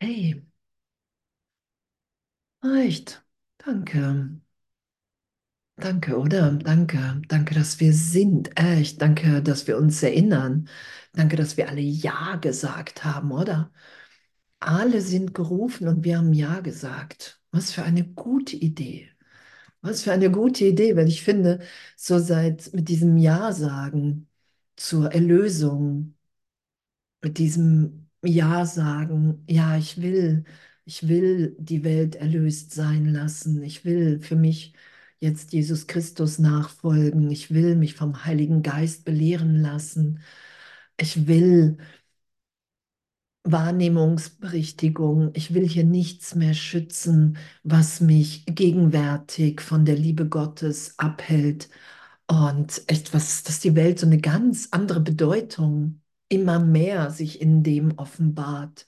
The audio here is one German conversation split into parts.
Hey, echt. Danke. Danke, oder? Danke. Danke, dass wir sind. Echt. Danke, dass wir uns erinnern. Danke, dass wir alle Ja gesagt haben, oder? Alle sind gerufen und wir haben Ja gesagt. Was für eine gute Idee. Was für eine gute Idee, weil ich finde, so seit mit diesem Ja sagen zur Erlösung, mit diesem Ja sagen, ja, ich will, ich will die Welt erlöst sein lassen. Ich will für mich jetzt Jesus Christus nachfolgen. Ich will mich vom Heiligen Geist belehren lassen. Ich will Wahrnehmungsberichtigung. Ich will hier nichts mehr schützen, was mich gegenwärtig von der Liebe Gottes abhält. Und etwas, dass die Welt so eine ganz andere Bedeutung immer mehr sich in dem offenbart.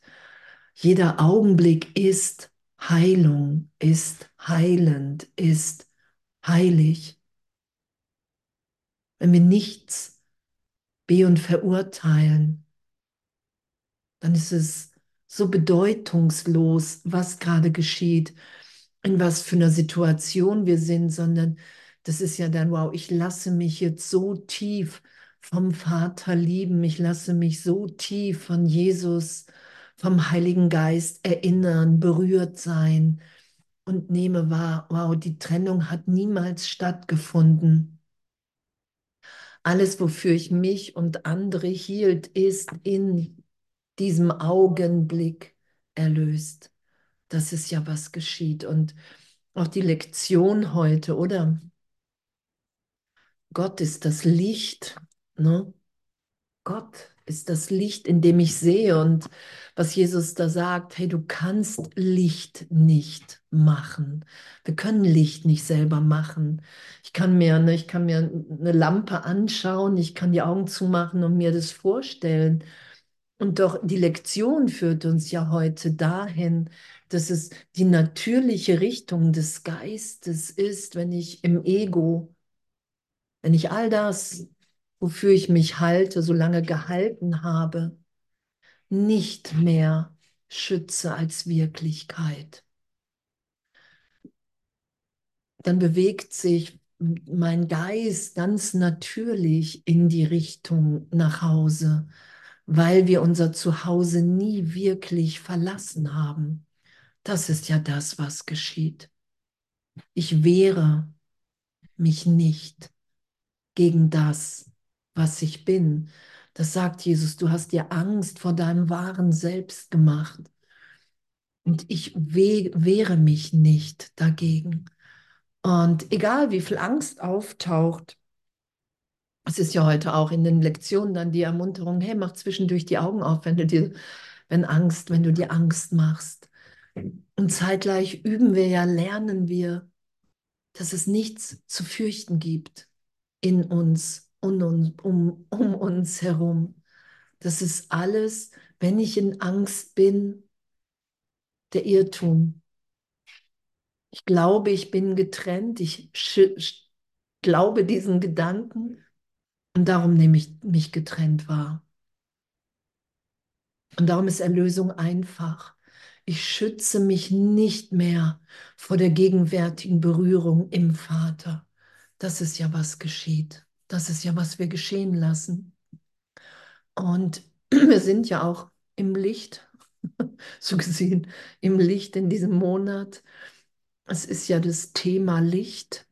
Jeder Augenblick ist Heilung, ist heilend, ist heilig. Wenn wir nichts be- und verurteilen, dann ist es so bedeutungslos, was gerade geschieht, in was für einer Situation wir sind, sondern das ist ja dann, wow, ich lasse mich jetzt so tief vom Vater lieben, ich lasse mich so tief von Jesus, vom Heiligen Geist erinnern, berührt sein und nehme wahr, wow, die Trennung hat niemals stattgefunden. Alles, wofür ich mich und andere hielt, ist in diesem Augenblick erlöst. Das ist ja, was geschieht. Und auch die Lektion heute, oder? Gott ist das Licht, ne? Gott ist das Licht, in dem ich sehe. Und was Jesus da sagt, hey, du kannst Licht nicht machen. Wir können Licht nicht selber machen. Ich kann mir, ne, ich kann mir eine Lampe anschauen, ich kann die Augen zumachen und mir das vorstellen. Und doch die Lektion führt uns ja heute dahin, dass es die natürliche Richtung des Geistes ist, wenn ich im Ego, wenn ich all das, wofür ich mich halte, so lange gehalten habe, nicht mehr schütze als Wirklichkeit. Dann bewegt sich mein Geist ganz natürlich in die Richtung nach Hause weil wir unser Zuhause nie wirklich verlassen haben. Das ist ja das, was geschieht. Ich wehre mich nicht gegen das, was ich bin. Das sagt Jesus, du hast dir Angst vor deinem wahren Selbst gemacht. Und ich wehre mich nicht dagegen. Und egal wie viel Angst auftaucht, es ist ja heute auch in den Lektionen dann die Ermunterung, hey, mach zwischendurch die Augen auf, wenn du dir, wenn Angst, wenn du dir Angst machst. Und zeitgleich üben wir ja, lernen wir, dass es nichts zu fürchten gibt in uns und um, um, um uns herum. Das ist alles, wenn ich in Angst bin, der Irrtum. Ich glaube, ich bin getrennt, ich glaube diesen Gedanken und darum nehme ich mich getrennt wahr. Und darum ist Erlösung einfach. Ich schütze mich nicht mehr vor der gegenwärtigen Berührung im Vater. Das ist ja, was geschieht. Das ist ja, was wir geschehen lassen. Und wir sind ja auch im Licht, so gesehen, im Licht in diesem Monat. Es ist ja das Thema Licht.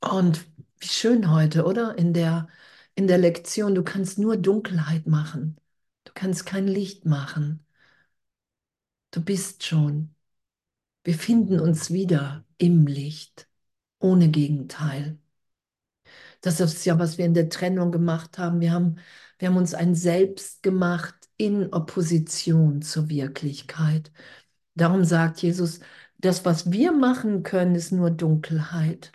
Und wie schön heute, oder? In der, in der Lektion, du kannst nur Dunkelheit machen. Du kannst kein Licht machen. Du bist schon. Wir finden uns wieder im Licht, ohne Gegenteil. Das ist ja, was wir in der Trennung gemacht haben. Wir haben, wir haben uns ein Selbst gemacht in Opposition zur Wirklichkeit. Darum sagt Jesus, das, was wir machen können, ist nur Dunkelheit.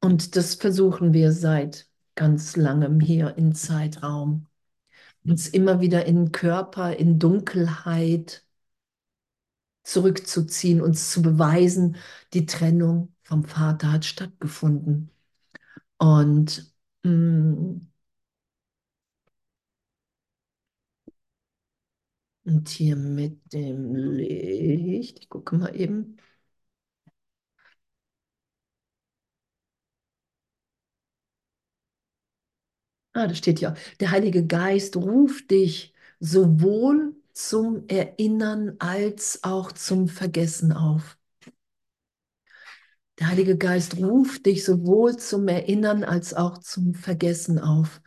Und das versuchen wir seit ganz langem hier im Zeitraum. Uns immer wieder in Körper, in Dunkelheit zurückzuziehen, uns zu beweisen, die Trennung vom Vater hat stattgefunden. Und mm, Und hier mit dem Licht, ich gucke mal eben. Ah, da steht ja, der Heilige Geist ruft dich sowohl zum Erinnern als auch zum Vergessen auf. Der Heilige Geist ruft dich sowohl zum Erinnern als auch zum Vergessen auf.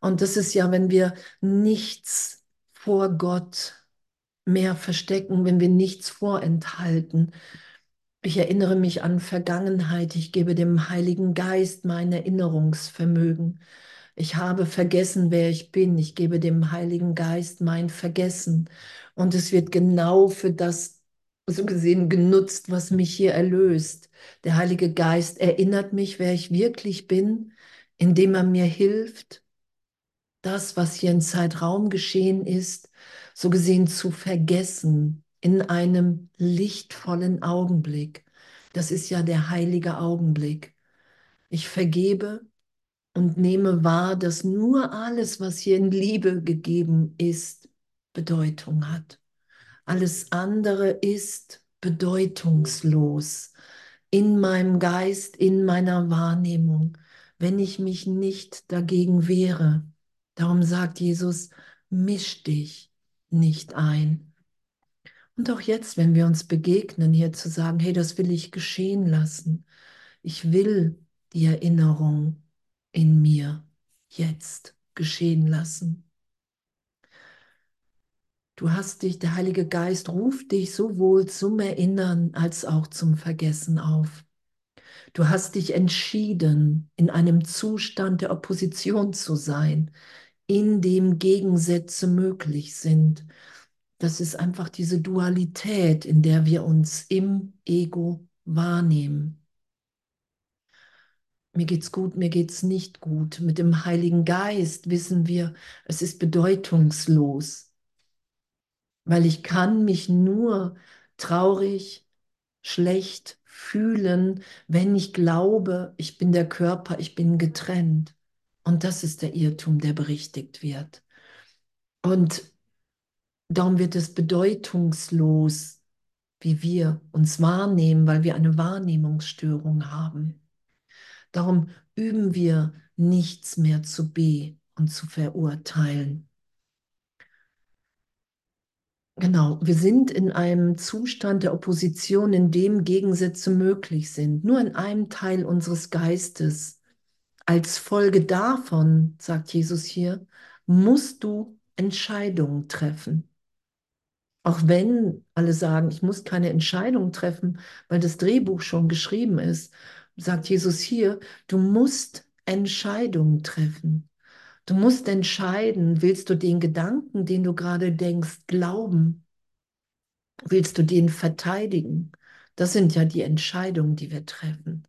Und das ist ja, wenn wir nichts vor Gott mehr verstecken, wenn wir nichts vorenthalten. Ich erinnere mich an Vergangenheit. Ich gebe dem Heiligen Geist mein Erinnerungsvermögen. Ich habe vergessen, wer ich bin. Ich gebe dem Heiligen Geist mein Vergessen. Und es wird genau für das so gesehen genutzt, was mich hier erlöst. Der Heilige Geist erinnert mich, wer ich wirklich bin, indem er mir hilft, das, was hier im Zeitraum geschehen ist, so gesehen zu vergessen in einem lichtvollen Augenblick. Das ist ja der heilige Augenblick. Ich vergebe und nehme wahr, dass nur alles, was hier in Liebe gegeben ist, Bedeutung hat. Alles andere ist bedeutungslos in meinem Geist, in meiner Wahrnehmung, wenn ich mich nicht dagegen wehre. Darum sagt Jesus, misch dich nicht ein. Und auch jetzt, wenn wir uns begegnen, hier zu sagen, hey, das will ich geschehen lassen. Ich will die Erinnerung in mir jetzt geschehen lassen. Du hast dich, der Heilige Geist ruft dich sowohl zum Erinnern als auch zum Vergessen auf. Du hast dich entschieden, in einem Zustand der Opposition zu sein, in dem Gegensätze möglich sind. Das ist einfach diese Dualität, in der wir uns im Ego wahrnehmen. Mir geht's gut, mir geht's nicht gut. Mit dem Heiligen Geist wissen wir, es ist bedeutungslos, weil ich kann mich nur traurig, schlecht fühlen, wenn ich glaube, ich bin der Körper, ich bin getrennt. Und das ist der Irrtum, der berichtigt wird. Und darum wird es bedeutungslos, wie wir uns wahrnehmen, weil wir eine Wahrnehmungsstörung haben. Darum üben wir nichts mehr zu be und zu verurteilen. Genau, wir sind in einem Zustand der Opposition, in dem Gegensätze möglich sind, nur in einem Teil unseres Geistes. Als Folge davon, sagt Jesus hier, musst du Entscheidungen treffen. Auch wenn alle sagen, ich muss keine Entscheidung treffen, weil das Drehbuch schon geschrieben ist, sagt Jesus hier, du musst Entscheidungen treffen. Du musst entscheiden, willst du den Gedanken, den du gerade denkst, glauben? Willst du den verteidigen? Das sind ja die Entscheidungen, die wir treffen.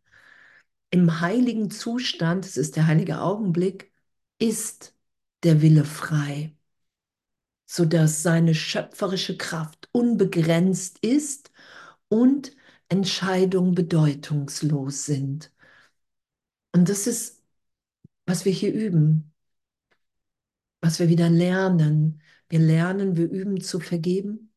Im heiligen Zustand, es ist der heilige Augenblick, ist der Wille frei, sodass seine schöpferische Kraft unbegrenzt ist und Entscheidungen bedeutungslos sind. Und das ist, was wir hier üben, was wir wieder lernen. Wir lernen, wir üben zu vergeben,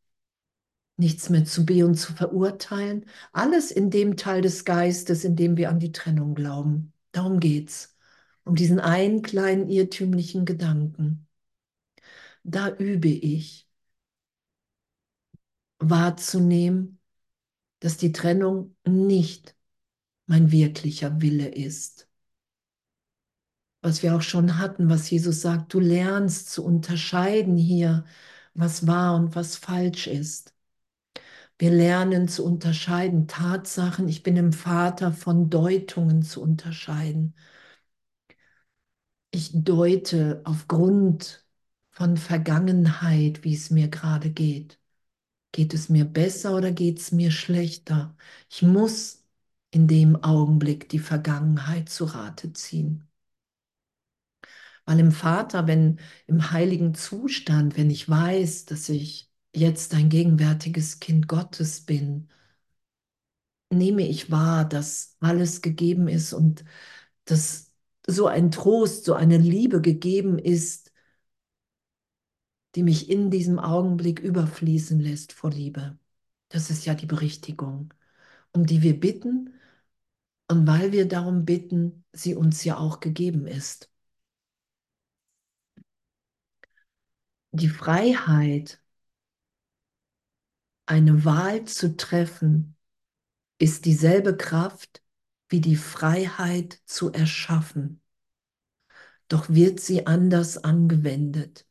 nichts mehr zu be und zu verurteilen. Alles in dem Teil des Geistes, in dem wir an die Trennung glauben. Darum geht's. Um diesen einen kleinen irrtümlichen Gedanken. Da übe ich wahrzunehmen, dass die Trennung nicht mein wirklicher Wille ist. Was wir auch schon hatten, was Jesus sagt, du lernst zu unterscheiden hier, was wahr und was falsch ist. Wir lernen zu unterscheiden Tatsachen, ich bin im Vater von Deutungen zu unterscheiden. Ich deute aufgrund von Vergangenheit, wie es mir gerade geht. Geht es mir besser oder geht es mir schlechter? Ich muss in dem Augenblick die Vergangenheit zu Rate ziehen. Weil im Vater, wenn im heiligen Zustand, wenn ich weiß, dass ich jetzt ein gegenwärtiges Kind Gottes bin, nehme ich wahr, dass alles gegeben ist und dass so ein Trost, so eine Liebe gegeben ist, die mich in diesem Augenblick überfließen lässt vor Liebe. Das ist ja die Berichtigung, um die wir bitten und weil wir darum bitten, sie uns ja auch gegeben ist. Die Freiheit, eine Wahl zu treffen, ist dieselbe Kraft wie die Freiheit zu erschaffen. Doch wird sie anders angewendet.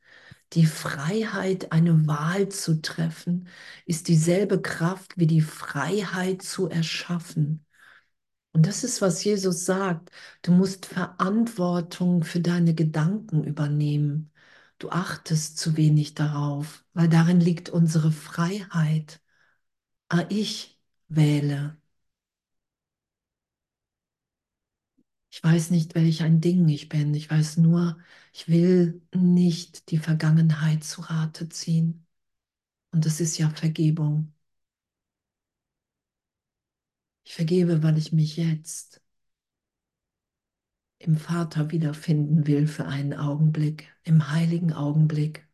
Die Freiheit, eine Wahl zu treffen, ist dieselbe Kraft wie die Freiheit zu erschaffen. Und das ist, was Jesus sagt. Du musst Verantwortung für deine Gedanken übernehmen. Du achtest zu wenig darauf, weil darin liegt unsere Freiheit. Ah, ich wähle. Ich weiß nicht, welch ein Ding ich bin. Ich weiß nur, ich will nicht die Vergangenheit zu Rate ziehen. Und das ist ja Vergebung. Ich vergebe, weil ich mich jetzt im Vater wiederfinden will für einen Augenblick, im heiligen Augenblick.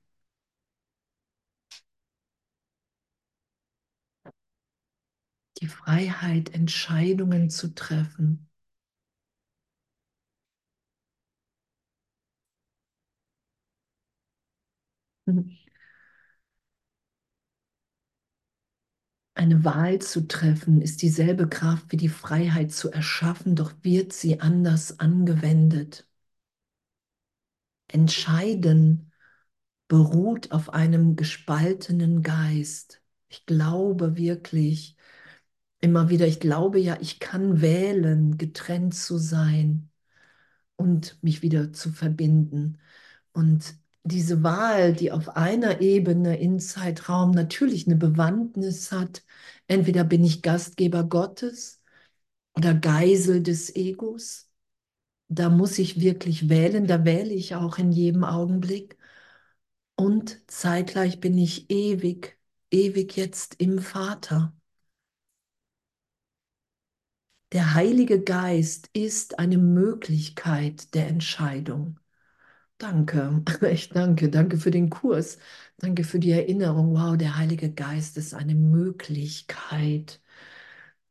Die Freiheit, Entscheidungen zu treffen. Eine Wahl zu treffen ist dieselbe Kraft wie die Freiheit zu erschaffen, doch wird sie anders angewendet. Entscheiden beruht auf einem gespaltenen Geist. Ich glaube wirklich immer wieder, ich glaube ja, ich kann wählen, getrennt zu sein und mich wieder zu verbinden. Und diese Wahl, die auf einer Ebene in Zeitraum natürlich eine Bewandtnis hat, entweder bin ich Gastgeber Gottes oder Geisel des Egos, da muss ich wirklich wählen, da wähle ich auch in jedem Augenblick. Und zeitgleich bin ich ewig, ewig jetzt im Vater. Der Heilige Geist ist eine Möglichkeit der Entscheidung. Danke, echt danke, danke für den Kurs, danke für die Erinnerung. Wow, der Heilige Geist ist eine Möglichkeit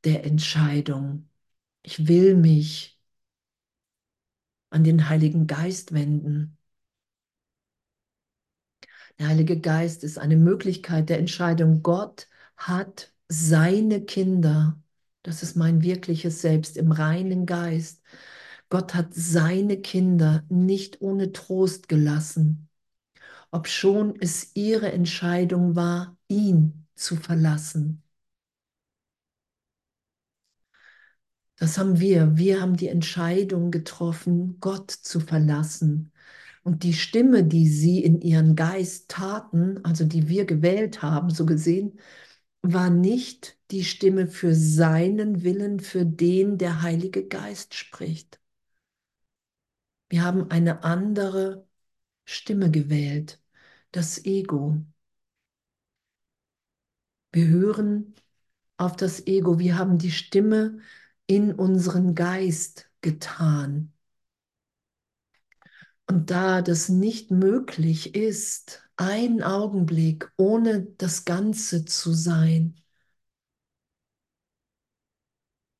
der Entscheidung. Ich will mich an den Heiligen Geist wenden. Der Heilige Geist ist eine Möglichkeit der Entscheidung. Gott hat seine Kinder, das ist mein wirkliches Selbst im reinen Geist, Gott hat seine Kinder nicht ohne Trost gelassen, obschon es ihre Entscheidung war, ihn zu verlassen. Das haben wir. Wir haben die Entscheidung getroffen, Gott zu verlassen. Und die Stimme, die sie in ihren Geist taten, also die wir gewählt haben, so gesehen, war nicht die Stimme für seinen Willen, für den der Heilige Geist spricht. Wir haben eine andere Stimme gewählt, das Ego. Wir hören auf das Ego, wir haben die Stimme in unseren Geist getan. Und da das nicht möglich ist, ein Augenblick ohne das Ganze zu sein,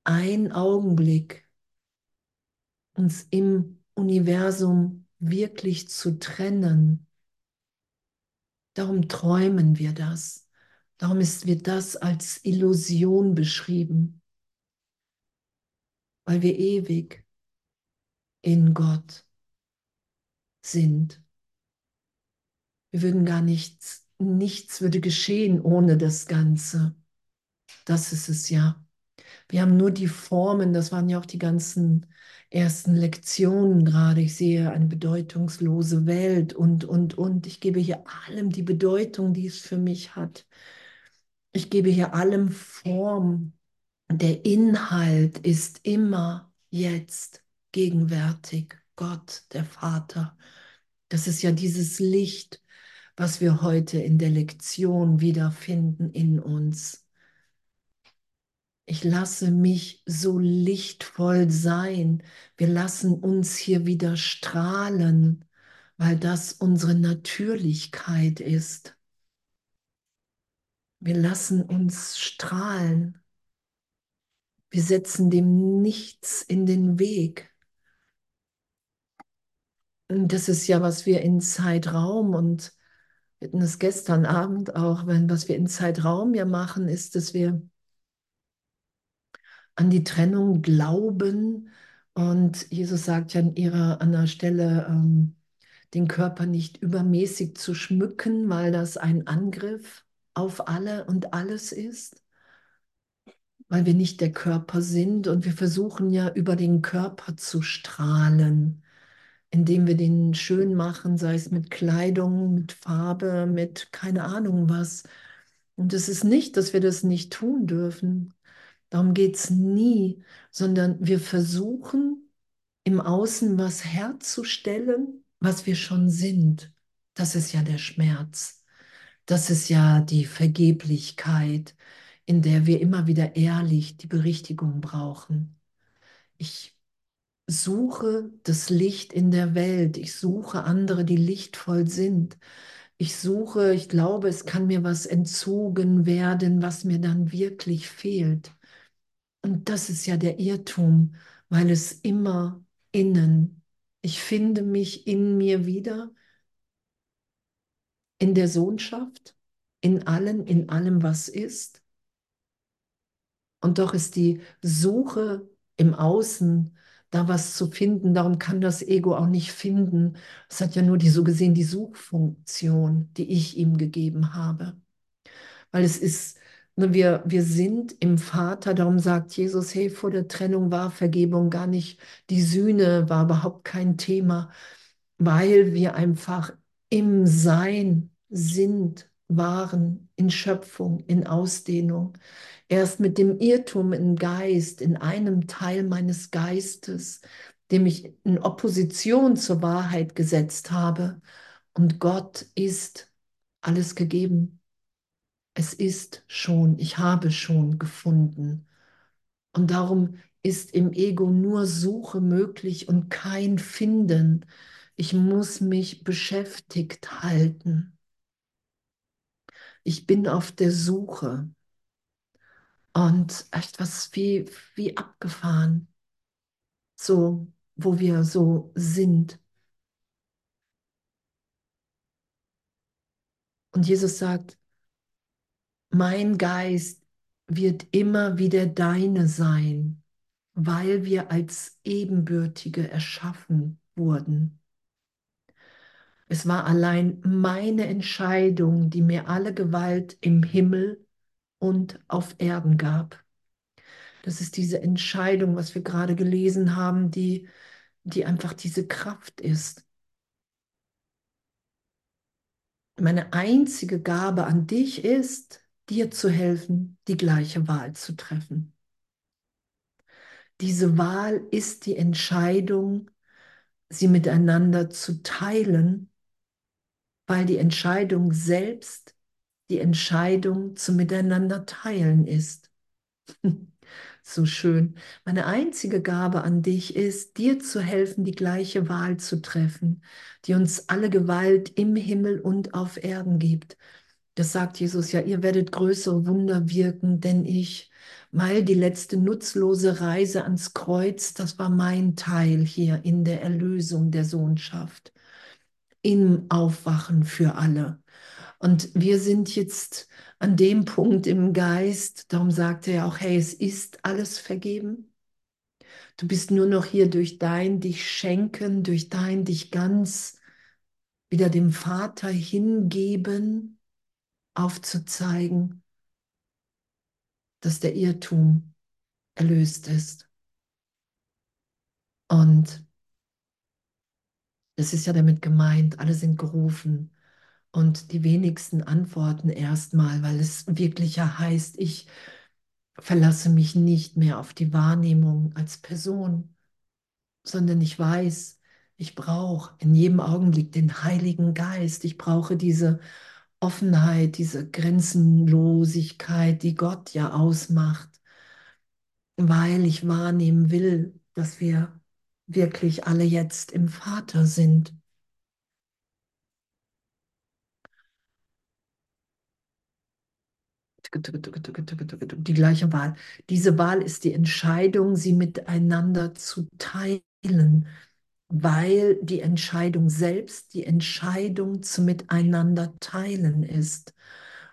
ein Augenblick uns im Universum wirklich zu trennen. Darum träumen wir das. Darum ist wird das als Illusion beschrieben, weil wir ewig in Gott sind. Wir würden gar nichts, nichts würde geschehen ohne das Ganze. Das ist es ja. Wir haben nur die Formen, das waren ja auch die ganzen ersten Lektionen gerade. Ich sehe eine bedeutungslose Welt und, und, und. Ich gebe hier allem die Bedeutung, die es für mich hat. Ich gebe hier allem Form. Der Inhalt ist immer jetzt gegenwärtig. Gott, der Vater. Das ist ja dieses Licht, was wir heute in der Lektion wiederfinden in uns. Ich lasse mich so lichtvoll sein. Wir lassen uns hier wieder strahlen, weil das unsere Natürlichkeit ist. Wir lassen uns strahlen. Wir setzen dem nichts in den Weg. Und das ist ja, was wir in Zeitraum und wir hatten es gestern Abend auch, wenn was wir in Zeitraum ja machen, ist, dass wir an die Trennung glauben. Und Jesus sagt ja an ihrer an der Stelle, ähm, den Körper nicht übermäßig zu schmücken, weil das ein Angriff auf alle und alles ist, weil wir nicht der Körper sind und wir versuchen ja über den Körper zu strahlen, indem wir den schön machen, sei es mit Kleidung, mit Farbe, mit keine Ahnung was. Und es ist nicht, dass wir das nicht tun dürfen. Darum geht es nie, sondern wir versuchen im Außen was herzustellen, was wir schon sind. Das ist ja der Schmerz. Das ist ja die Vergeblichkeit, in der wir immer wieder ehrlich die Berichtigung brauchen. Ich suche das Licht in der Welt. Ich suche andere, die lichtvoll sind. Ich suche, ich glaube, es kann mir was entzogen werden, was mir dann wirklich fehlt. Und das ist ja der Irrtum, weil es immer innen, ich finde mich in mir wieder, in der Sohnschaft, in allem, in allem, was ist. Und doch ist die Suche im Außen, da was zu finden, darum kann das Ego auch nicht finden. Es hat ja nur die so gesehen die Suchfunktion, die ich ihm gegeben habe. Weil es ist Ne, wir, wir sind im Vater, darum sagt Jesus, hey, vor der Trennung war Vergebung gar nicht, die Sühne war überhaupt kein Thema, weil wir einfach im Sein sind, waren, in Schöpfung, in Ausdehnung. Erst mit dem Irrtum im Geist, in einem Teil meines Geistes, dem ich in Opposition zur Wahrheit gesetzt habe. Und Gott ist alles gegeben. Es ist schon, ich habe schon gefunden. Und darum ist im Ego nur Suche möglich und kein Finden. Ich muss mich beschäftigt halten. Ich bin auf der Suche. Und echt was wie, wie abgefahren. So, wo wir so sind. Und Jesus sagt, mein Geist wird immer wieder deine sein, weil wir als Ebenbürtige erschaffen wurden. Es war allein meine Entscheidung, die mir alle Gewalt im Himmel und auf Erden gab. Das ist diese Entscheidung, was wir gerade gelesen haben, die, die einfach diese Kraft ist. Meine einzige Gabe an dich ist, dir zu helfen, die gleiche Wahl zu treffen. Diese Wahl ist die Entscheidung, sie miteinander zu teilen, weil die Entscheidung selbst die Entscheidung zu miteinander teilen ist. so schön. Meine einzige Gabe an dich ist, dir zu helfen, die gleiche Wahl zu treffen, die uns alle Gewalt im Himmel und auf Erden gibt. Das sagt Jesus ja, ihr werdet größere Wunder wirken, denn ich, weil die letzte nutzlose Reise ans Kreuz, das war mein Teil hier in der Erlösung der Sohnschaft, im Aufwachen für alle. Und wir sind jetzt an dem Punkt im Geist, darum sagt er ja auch, hey, es ist alles vergeben. Du bist nur noch hier durch dein dich schenken, durch dein dich ganz wieder dem Vater hingeben aufzuzeigen, dass der Irrtum erlöst ist. Und es ist ja damit gemeint, alle sind gerufen und die wenigsten antworten erstmal, weil es wirklich ja heißt, ich verlasse mich nicht mehr auf die Wahrnehmung als Person, sondern ich weiß, ich brauche in jedem Augenblick den Heiligen Geist. Ich brauche diese Offenheit, diese Grenzenlosigkeit, die Gott ja ausmacht, weil ich wahrnehmen will, dass wir wirklich alle jetzt im Vater sind. Die gleiche Wahl. Diese Wahl ist die Entscheidung, sie miteinander zu teilen, weil die Entscheidung selbst die Entscheidung zu miteinander teilen ist.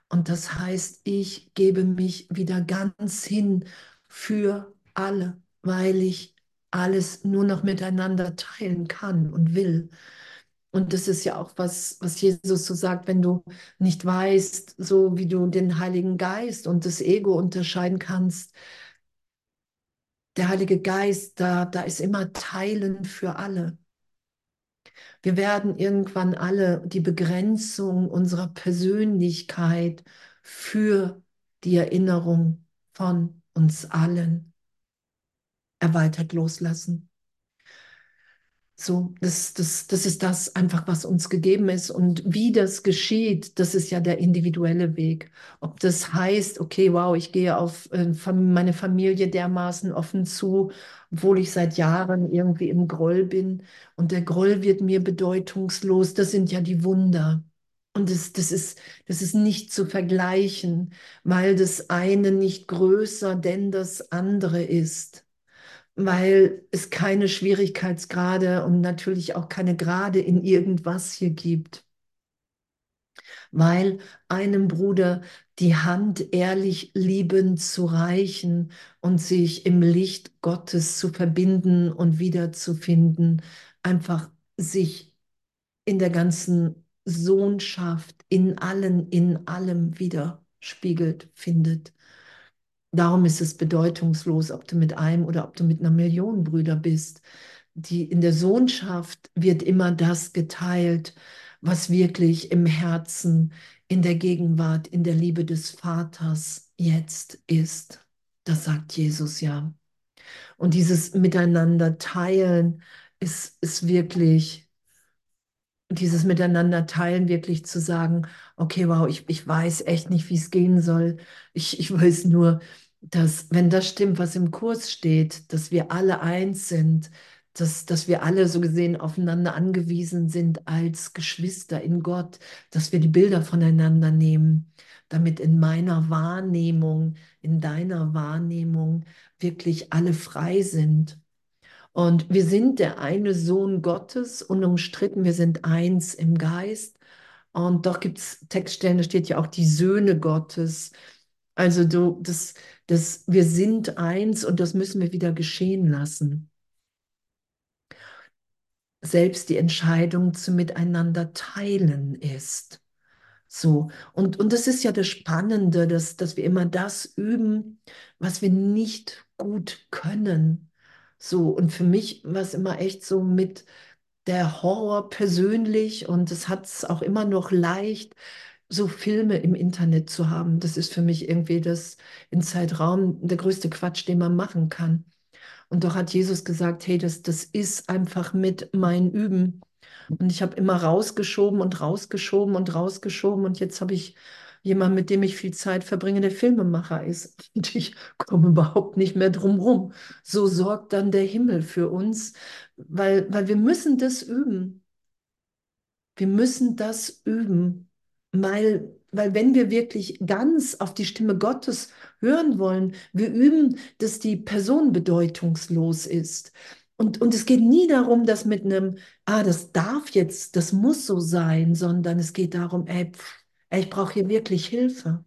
Und das heißt, ich gebe mich wieder ganz hin für alle, weil ich alles nur noch miteinander teilen kann und will. Und das ist ja auch was, was Jesus so sagt, wenn du nicht weißt, so wie du den Heiligen Geist und das Ego unterscheiden kannst. Der Heilige Geist, da, da ist immer Teilen für alle. Wir werden irgendwann alle die Begrenzung unserer Persönlichkeit für die Erinnerung von uns allen erweitert loslassen. So, das, das, das ist das einfach, was uns gegeben ist. Und wie das geschieht, das ist ja der individuelle Weg. Ob das heißt, okay, wow, ich gehe auf äh, meine Familie dermaßen offen zu, obwohl ich seit Jahren irgendwie im Groll bin und der Groll wird mir bedeutungslos, das sind ja die Wunder. Und das, das, ist, das ist nicht zu vergleichen, weil das eine nicht größer denn das andere ist weil es keine Schwierigkeitsgrade und natürlich auch keine Grade in irgendwas hier gibt. Weil einem Bruder die Hand ehrlich liebend zu reichen und sich im Licht Gottes zu verbinden und wiederzufinden, einfach sich in der ganzen Sohnschaft, in allen, in allem widerspiegelt, findet. Darum ist es bedeutungslos, ob du mit einem oder ob du mit einer Million Brüder bist. Die, in der Sohnschaft wird immer das geteilt, was wirklich im Herzen, in der Gegenwart, in der Liebe des Vaters jetzt ist. Das sagt Jesus ja. Und dieses Miteinander teilen ist, ist wirklich dieses Miteinander teilen, wirklich zu sagen, okay, wow, ich, ich weiß echt nicht, wie es gehen soll. Ich, ich weiß nur, dass, wenn das stimmt, was im Kurs steht, dass wir alle eins sind, dass, dass wir alle so gesehen aufeinander angewiesen sind als Geschwister in Gott, dass wir die Bilder voneinander nehmen, damit in meiner Wahrnehmung, in deiner Wahrnehmung wirklich alle frei sind. Und wir sind der eine Sohn Gottes, unumstritten, wir sind eins im Geist. Und doch gibt es Textstellen, da steht ja auch die Söhne Gottes. Also du, das, das, wir sind eins und das müssen wir wieder geschehen lassen. Selbst die Entscheidung zu miteinander teilen ist. So, und, und das ist ja das Spannende, dass, dass wir immer das üben, was wir nicht gut können. So, und für mich war es immer echt so mit der Horror persönlich und es hat es auch immer noch leicht, so Filme im Internet zu haben. Das ist für mich irgendwie das in Zeitraum der größte Quatsch, den man machen kann. Und doch hat Jesus gesagt, hey, das, das ist einfach mit mein Üben. Und ich habe immer rausgeschoben und rausgeschoben und rausgeschoben und jetzt habe ich jemand, mit dem ich viel Zeit verbringe, der Filmemacher ist. Und ich komme überhaupt nicht mehr drum rum. So sorgt dann der Himmel für uns, weil, weil wir müssen das üben. Wir müssen das üben, weil, weil wenn wir wirklich ganz auf die Stimme Gottes hören wollen, wir üben, dass die Person bedeutungslos ist. Und, und es geht nie darum, dass mit einem, ah, das darf jetzt, das muss so sein, sondern es geht darum, ey, pff, ich brauche hier wirklich Hilfe.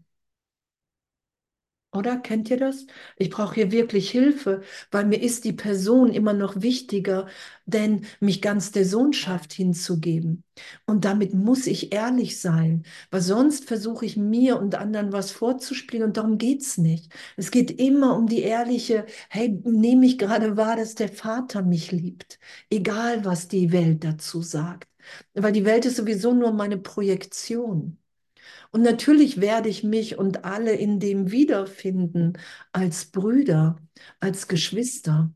Oder kennt ihr das? Ich brauche hier wirklich Hilfe, weil mir ist die Person immer noch wichtiger, denn mich ganz der Sohnschaft hinzugeben. Und damit muss ich ehrlich sein, weil sonst versuche ich mir und anderen was vorzuspielen und darum geht es nicht. Es geht immer um die ehrliche, hey, nehme ich gerade wahr, dass der Vater mich liebt, egal was die Welt dazu sagt. Weil die Welt ist sowieso nur meine Projektion. Und natürlich werde ich mich und alle in dem wiederfinden als Brüder, als Geschwister.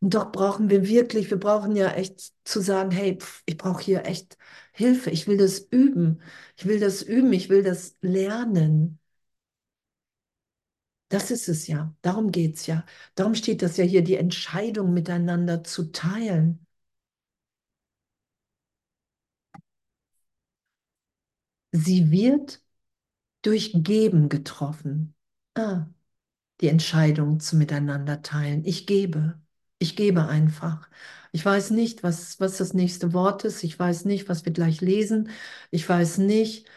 Und doch brauchen wir wirklich, wir brauchen ja echt zu sagen, hey, pf, ich brauche hier echt Hilfe, ich will das üben, ich will das üben, ich will das lernen. Das ist es ja, darum geht es ja. Darum steht das ja hier, die Entscheidung miteinander zu teilen. Sie wird durch Geben getroffen. Ah, die Entscheidung zu miteinander teilen. Ich gebe. Ich gebe einfach. Ich weiß nicht, was, was das nächste Wort ist. Ich weiß nicht, was wir gleich lesen. Ich weiß nicht.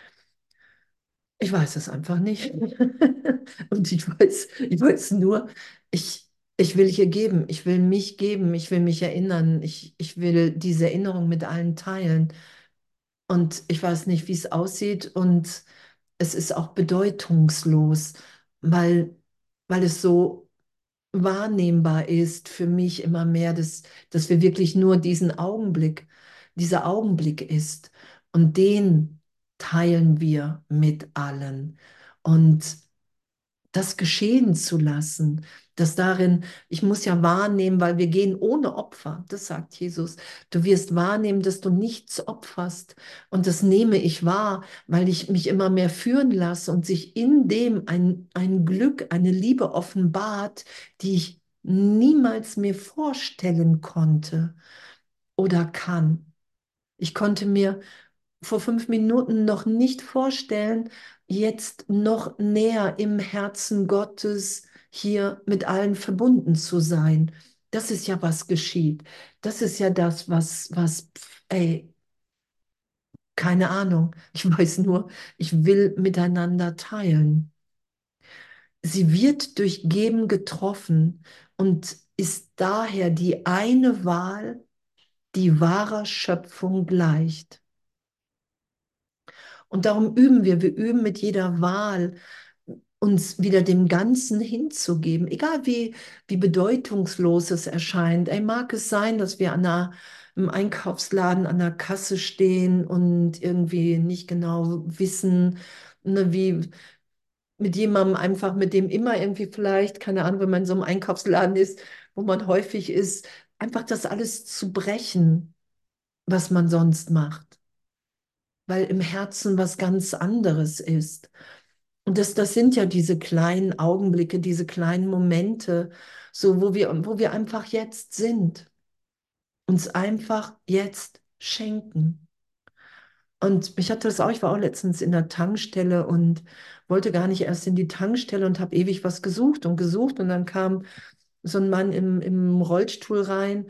Ich weiß es einfach nicht. Und ich weiß, ich weiß nur, ich, ich will hier geben. Ich will mich geben. Ich will mich erinnern. Ich, ich will diese Erinnerung mit allen teilen. Und ich weiß nicht, wie es aussieht. Und es ist auch bedeutungslos, weil, weil es so wahrnehmbar ist für mich immer mehr, dass, dass wir wirklich nur diesen Augenblick, dieser Augenblick ist. Und den teilen wir mit allen. Und das geschehen zu lassen, dass darin, ich muss ja wahrnehmen, weil wir gehen ohne Opfer, das sagt Jesus. Du wirst wahrnehmen, dass du nichts opferst. Und das nehme ich wahr, weil ich mich immer mehr führen lasse und sich in dem ein, ein Glück, eine Liebe offenbart, die ich niemals mir vorstellen konnte oder kann. Ich konnte mir vor fünf Minuten noch nicht vorstellen, jetzt noch näher im Herzen Gottes hier mit allen verbunden zu sein. Das ist ja, was geschieht. Das ist ja das, was, was, ey, keine Ahnung. Ich weiß nur, ich will miteinander teilen. Sie wird durch Geben getroffen und ist daher die eine Wahl, die wahrer Schöpfung gleicht. Und darum üben wir, wir üben mit jeder Wahl, uns wieder dem Ganzen hinzugeben, egal wie, wie bedeutungslos es erscheint. Ey, mag es sein, dass wir an einer, im Einkaufsladen an der Kasse stehen und irgendwie nicht genau wissen, ne, wie mit jemandem einfach, mit dem immer irgendwie vielleicht, keine Ahnung, wenn man in so einem Einkaufsladen ist, wo man häufig ist, einfach das alles zu brechen, was man sonst macht weil im Herzen was ganz anderes ist. Und das, das sind ja diese kleinen Augenblicke, diese kleinen Momente, so wo wir, wo wir einfach jetzt sind, uns einfach jetzt schenken. Und mich hatte das auch, ich war auch letztens in der Tankstelle und wollte gar nicht erst in die Tankstelle und habe ewig was gesucht und gesucht. Und dann kam so ein Mann im, im Rollstuhl rein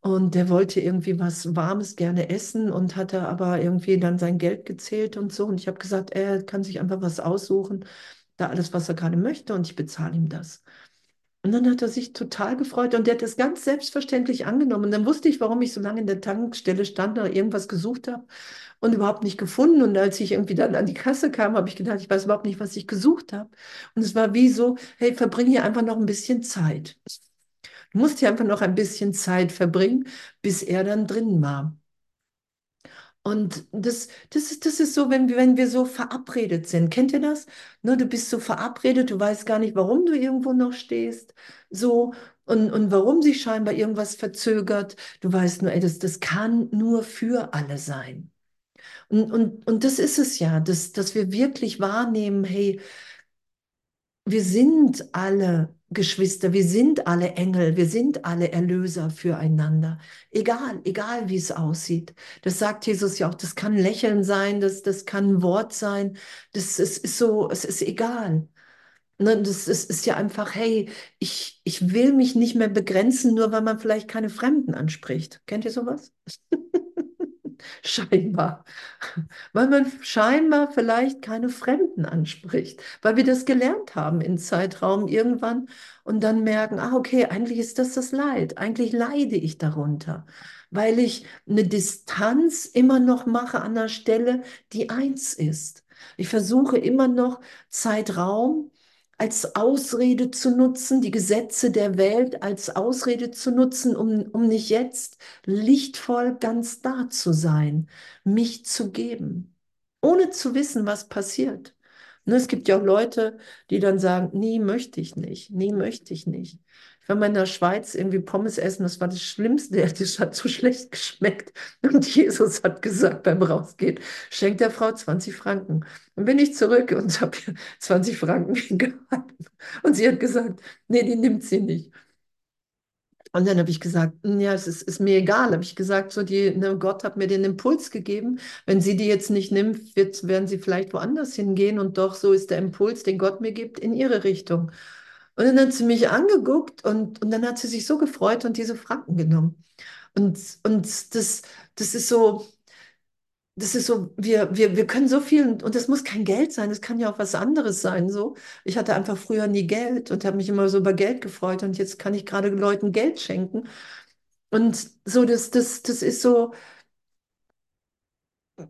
und der wollte irgendwie was Warmes gerne essen und hatte aber irgendwie dann sein Geld gezählt und so. Und ich habe gesagt, er kann sich einfach was aussuchen, da alles, was er gerade möchte, und ich bezahle ihm das. Und dann hat er sich total gefreut und der hat das ganz selbstverständlich angenommen. Und dann wusste ich, warum ich so lange in der Tankstelle stand oder irgendwas gesucht habe und überhaupt nicht gefunden. Und als ich irgendwie dann an die Kasse kam, habe ich gedacht, ich weiß überhaupt nicht, was ich gesucht habe. Und es war wie so, hey, verbringe hier einfach noch ein bisschen Zeit. Du musst hier einfach noch ein bisschen Zeit verbringen, bis er dann drin war. Und das, das, ist, das ist so, wenn, wenn wir so verabredet sind. Kennt ihr das? Ne, du bist so verabredet, du weißt gar nicht, warum du irgendwo noch stehst. So, und, und warum sich scheinbar irgendwas verzögert. Du weißt nur, ey, das, das kann nur für alle sein. Und, und, und das ist es ja, dass, dass wir wirklich wahrnehmen, hey, wir sind alle Geschwister, wir sind alle Engel, wir sind alle Erlöser füreinander. Egal, egal wie es aussieht. Das sagt Jesus ja auch, das kann Lächeln sein, das, das kann ein Wort sein, das ist, ist so, es ist egal. Ne, das ist, ist ja einfach, hey, ich, ich will mich nicht mehr begrenzen, nur weil man vielleicht keine Fremden anspricht. Kennt ihr sowas? Scheinbar. Weil man scheinbar vielleicht keine Fremden anspricht, weil wir das gelernt haben in Zeitraum irgendwann und dann merken, ah, okay, eigentlich ist das das Leid, eigentlich leide ich darunter, weil ich eine Distanz immer noch mache an der Stelle, die eins ist. Ich versuche immer noch Zeitraum als Ausrede zu nutzen, die Gesetze der Welt als Ausrede zu nutzen, um, um nicht jetzt lichtvoll ganz da zu sein, mich zu geben, ohne zu wissen, was passiert. Ne, es gibt ja auch Leute, die dann sagen, nie möchte ich nicht, nie möchte ich nicht. War mal in der Schweiz irgendwie Pommes essen, das war das Schlimmste, das hat so schlecht geschmeckt. Und Jesus hat gesagt beim Rausgehen, schenkt der Frau 20 Franken. Dann bin ich zurück und habe 20 Franken gehalten. Und sie hat gesagt, nee, die nimmt sie nicht. Und dann habe ich gesagt, "Hm, ja, es ist, ist mir egal. Habe ich gesagt, so die, ne, Gott hat mir den Impuls gegeben. Wenn sie die jetzt nicht nimmt, wird, werden sie vielleicht woanders hingehen. Und doch so ist der Impuls, den Gott mir gibt, in ihre Richtung. Und dann hat sie mich angeguckt und, und dann hat sie sich so gefreut und diese Franken genommen. Und, und das, das ist so, das ist so, wir, wir, wir können so viel, und das muss kein Geld sein, das kann ja auch was anderes sein. So. Ich hatte einfach früher nie Geld und habe mich immer so über Geld gefreut und jetzt kann ich gerade Leuten Geld schenken. Und so, das, das, das ist so,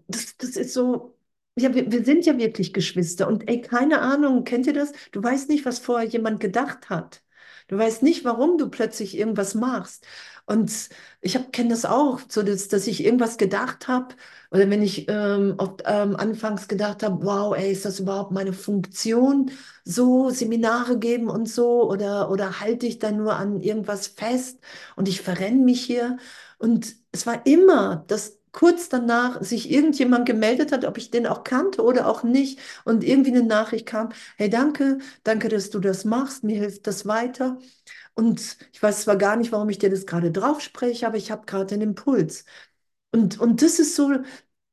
das, das ist so, ja, wir, wir sind ja wirklich Geschwister. Und ey, keine Ahnung, kennt ihr das? Du weißt nicht, was vorher jemand gedacht hat. Du weißt nicht, warum du plötzlich irgendwas machst. Und ich kenne das auch, so dass, dass ich irgendwas gedacht habe, oder wenn ich ähm, oft, ähm, anfangs gedacht habe, wow, ey, ist das überhaupt meine Funktion, so Seminare geben und so, oder, oder halte ich da nur an irgendwas fest und ich verrenne mich hier? Und es war immer, dass kurz danach sich irgendjemand gemeldet hat, ob ich den auch kannte oder auch nicht, und irgendwie eine Nachricht kam, hey, danke, danke, dass du das machst, mir hilft das weiter. Und ich weiß zwar gar nicht, warum ich dir das gerade drauf spreche, aber ich habe gerade einen Impuls. Und, und das ist so,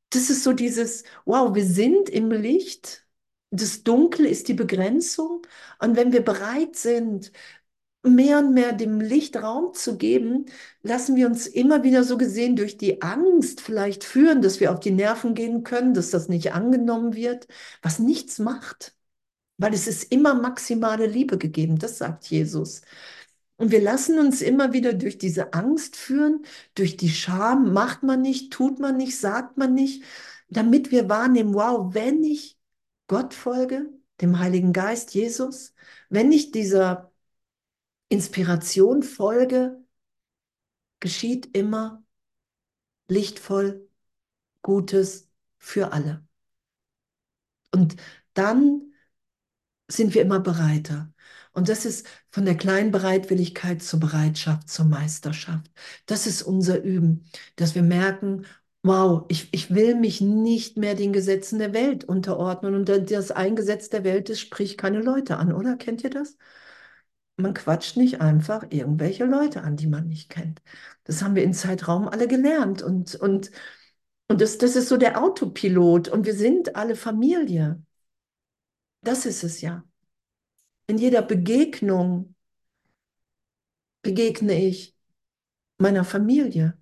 das ist so dieses, wow, wir sind im Licht. Das Dunkel ist die Begrenzung. Und wenn wir bereit sind, mehr und mehr dem Licht Raum zu geben, lassen wir uns immer wieder so gesehen durch die Angst vielleicht führen, dass wir auf die Nerven gehen können, dass das nicht angenommen wird, was nichts macht. Weil es ist immer maximale Liebe gegeben, das sagt Jesus. Und wir lassen uns immer wieder durch diese Angst führen, durch die Scham, macht man nicht, tut man nicht, sagt man nicht, damit wir wahrnehmen, wow, wenn ich Gott folge, dem Heiligen Geist, Jesus, wenn ich dieser Inspiration folge, geschieht immer lichtvoll Gutes für alle. Und dann sind wir immer bereiter. Und das ist von der kleinen Bereitwilligkeit zur Bereitschaft, zur Meisterschaft. Das ist unser Üben, dass wir merken, wow, ich, ich will mich nicht mehr den Gesetzen der Welt unterordnen. Und das Eingesetz der Welt ist, sprich keine Leute an, oder? Kennt ihr das? Man quatscht nicht einfach irgendwelche Leute an, die man nicht kennt. Das haben wir in Zeitraum alle gelernt. Und, und, und das, das ist so der Autopilot. Und wir sind alle Familie. Das ist es ja. In jeder Begegnung begegne ich meiner Familie.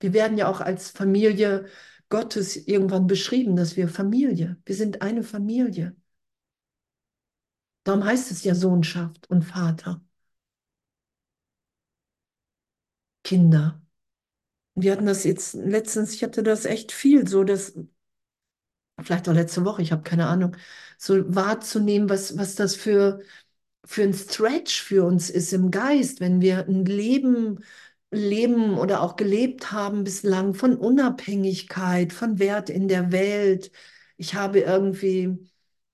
Wir werden ja auch als Familie Gottes irgendwann beschrieben, dass wir Familie, wir sind eine Familie. Darum heißt es ja Sohnschaft und Vater. Kinder. Wir hatten das jetzt letztens, ich hatte das echt viel, so dass, vielleicht auch letzte Woche, ich habe keine Ahnung, so wahrzunehmen, was, was das für, für ein Stretch für uns ist im Geist, wenn wir ein Leben leben oder auch gelebt haben bislang von Unabhängigkeit, von Wert in der Welt. Ich habe irgendwie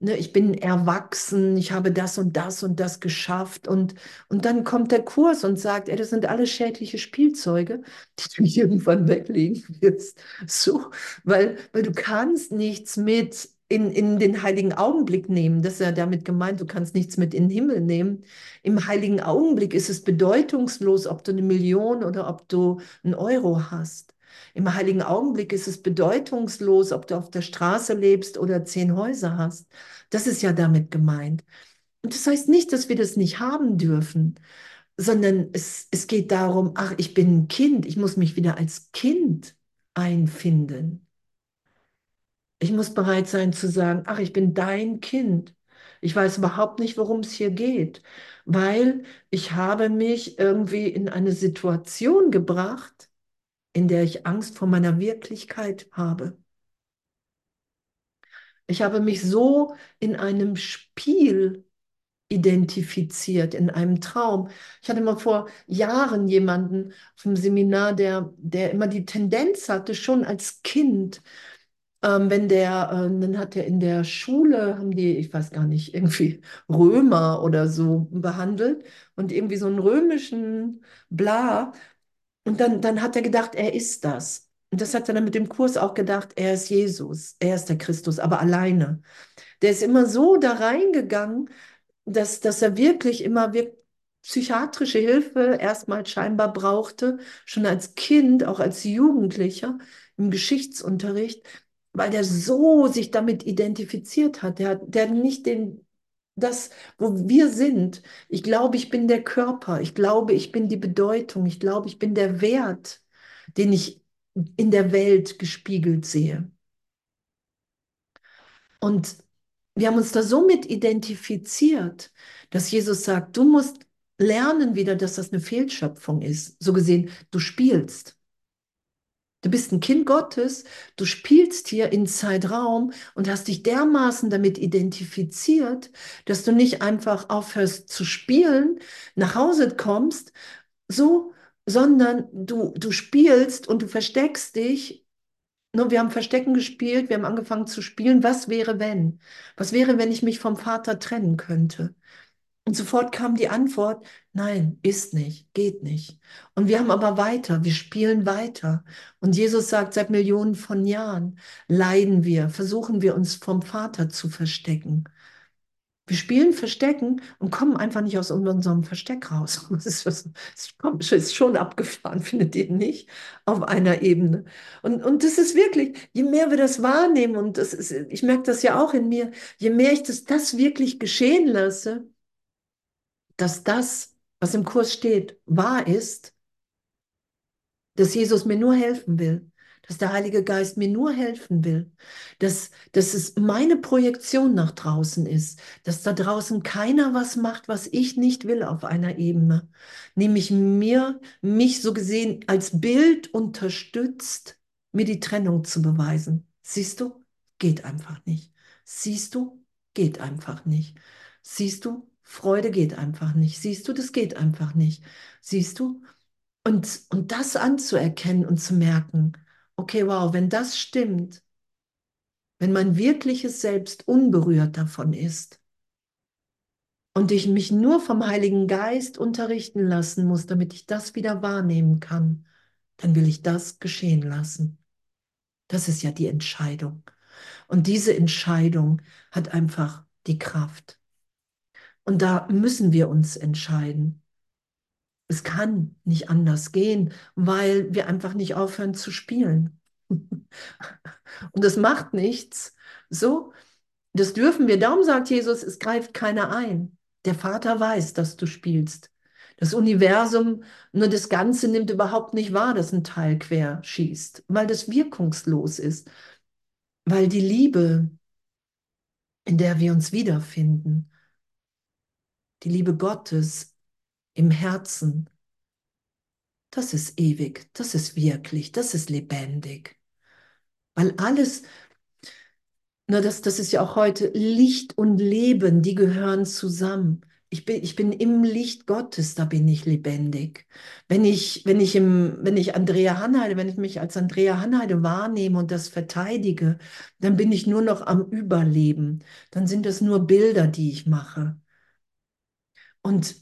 ne, ich bin erwachsen, ich habe das und das und das geschafft. Und, und dann kommt der Kurs und sagt, ey, das sind alles schädliche Spielzeuge, die du irgendwann weglegen wirst. So, weil, weil du kannst nichts mit in, in den heiligen Augenblick nehmen. Das ist ja damit gemeint, du kannst nichts mit in den Himmel nehmen. Im heiligen Augenblick ist es bedeutungslos, ob du eine Million oder ob du einen Euro hast. Im heiligen Augenblick ist es bedeutungslos, ob du auf der Straße lebst oder zehn Häuser hast. Das ist ja damit gemeint. Und das heißt nicht, dass wir das nicht haben dürfen, sondern es, es geht darum, ach, ich bin ein Kind, ich muss mich wieder als Kind einfinden. Ich muss bereit sein zu sagen, ach, ich bin dein Kind. Ich weiß überhaupt nicht, worum es hier geht, weil ich habe mich irgendwie in eine Situation gebracht, in der ich Angst vor meiner Wirklichkeit habe. Ich habe mich so in einem Spiel identifiziert, in einem Traum. Ich hatte mal vor Jahren jemanden vom Seminar, der, der immer die Tendenz hatte, schon als Kind, ähm, wenn der, äh, dann hat er in der Schule, haben die, ich weiß gar nicht, irgendwie Römer oder so behandelt und irgendwie so einen römischen Bla und dann, dann hat er gedacht, er ist das. Und das hat er dann mit dem Kurs auch gedacht, er ist Jesus, er ist der Christus, aber alleine. Der ist immer so da reingegangen, dass, dass er wirklich immer wirkt, psychiatrische Hilfe erstmal scheinbar brauchte, schon als Kind, auch als Jugendlicher im Geschichtsunterricht, weil der so sich damit identifiziert hat. Der, der nicht den, das, wo wir sind. Ich glaube, ich bin der Körper. Ich glaube, ich bin die Bedeutung. Ich glaube, ich bin der Wert, den ich in der Welt gespiegelt sehe. Und wir haben uns da so mit identifiziert, dass Jesus sagt, du musst lernen wieder, dass das eine Fehlschöpfung ist. So gesehen, du spielst. Du bist ein Kind Gottes, du spielst hier in Zeitraum und hast dich dermaßen damit identifiziert, dass du nicht einfach aufhörst zu spielen, nach Hause kommst, so, sondern du, du spielst und du versteckst dich. Wir haben Verstecken gespielt, wir haben angefangen zu spielen. Was wäre, wenn? Was wäre, wenn ich mich vom Vater trennen könnte? Und sofort kam die Antwort, nein, ist nicht, geht nicht. Und wir haben aber weiter, wir spielen weiter. Und Jesus sagt, seit Millionen von Jahren leiden wir, versuchen wir uns vom Vater zu verstecken. Wir spielen Verstecken und kommen einfach nicht aus unserem Versteck raus. Das ist, das ist schon abgefahren, findet ihr nicht? Auf einer Ebene. Und, und das ist wirklich, je mehr wir das wahrnehmen, und das ist, ich merke das ja auch in mir, je mehr ich das, das wirklich geschehen lasse, dass das, was im Kurs steht, wahr ist, dass Jesus mir nur helfen will, dass der Heilige Geist mir nur helfen will, dass, dass es meine Projektion nach draußen ist, dass da draußen keiner was macht, was ich nicht will auf einer Ebene, nämlich mir, mich so gesehen als Bild unterstützt, mir die Trennung zu beweisen. Siehst du, geht einfach nicht. Siehst du, geht einfach nicht. Siehst du, Freude geht einfach nicht. Siehst du, das geht einfach nicht. Siehst du? Und, und das anzuerkennen und zu merken, okay, wow, wenn das stimmt, wenn mein wirkliches Selbst unberührt davon ist und ich mich nur vom Heiligen Geist unterrichten lassen muss, damit ich das wieder wahrnehmen kann, dann will ich das geschehen lassen. Das ist ja die Entscheidung. Und diese Entscheidung hat einfach die Kraft. Und da müssen wir uns entscheiden. Es kann nicht anders gehen, weil wir einfach nicht aufhören zu spielen. Und das macht nichts. So, das dürfen wir. Darum sagt Jesus, es greift keiner ein. Der Vater weiß, dass du spielst. Das Universum, nur das Ganze nimmt überhaupt nicht wahr, dass ein Teil quer schießt, weil das wirkungslos ist, weil die Liebe, in der wir uns wiederfinden, die Liebe Gottes im Herzen, das ist ewig, das ist wirklich, das ist lebendig. Weil alles, na das, das ist ja auch heute, Licht und Leben, die gehören zusammen. Ich bin, ich bin im Licht Gottes, da bin ich lebendig. Wenn ich, wenn ich, im, wenn ich Andrea Hanheide, wenn ich mich als Andrea Hanheide wahrnehme und das verteidige, dann bin ich nur noch am Überleben. Dann sind das nur Bilder, die ich mache. Und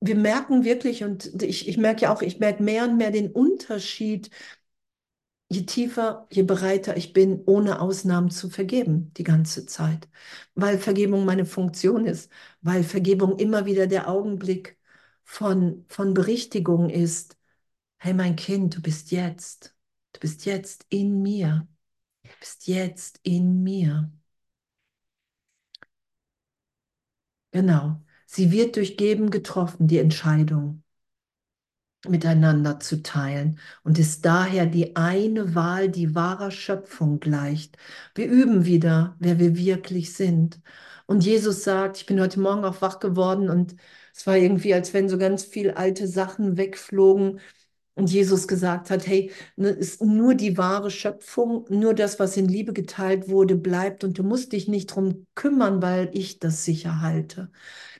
wir merken wirklich, und ich, ich merke ja auch, ich merke mehr und mehr den Unterschied, je tiefer, je bereiter ich bin, ohne Ausnahmen zu vergeben, die ganze Zeit. Weil Vergebung meine Funktion ist, weil Vergebung immer wieder der Augenblick von, von Berichtigung ist. Hey, mein Kind, du bist jetzt, du bist jetzt in mir, du bist jetzt in mir. Genau. Sie wird durch Geben getroffen, die Entscheidung miteinander zu teilen und ist daher die eine Wahl, die wahrer Schöpfung gleicht. Wir üben wieder, wer wir wirklich sind. Und Jesus sagt, ich bin heute Morgen auch wach geworden und es war irgendwie, als wenn so ganz viel alte Sachen wegflogen und Jesus gesagt hat, hey, ne, ist nur die wahre Schöpfung, nur das, was in Liebe geteilt wurde, bleibt und du musst dich nicht drum kümmern, weil ich das sicher halte.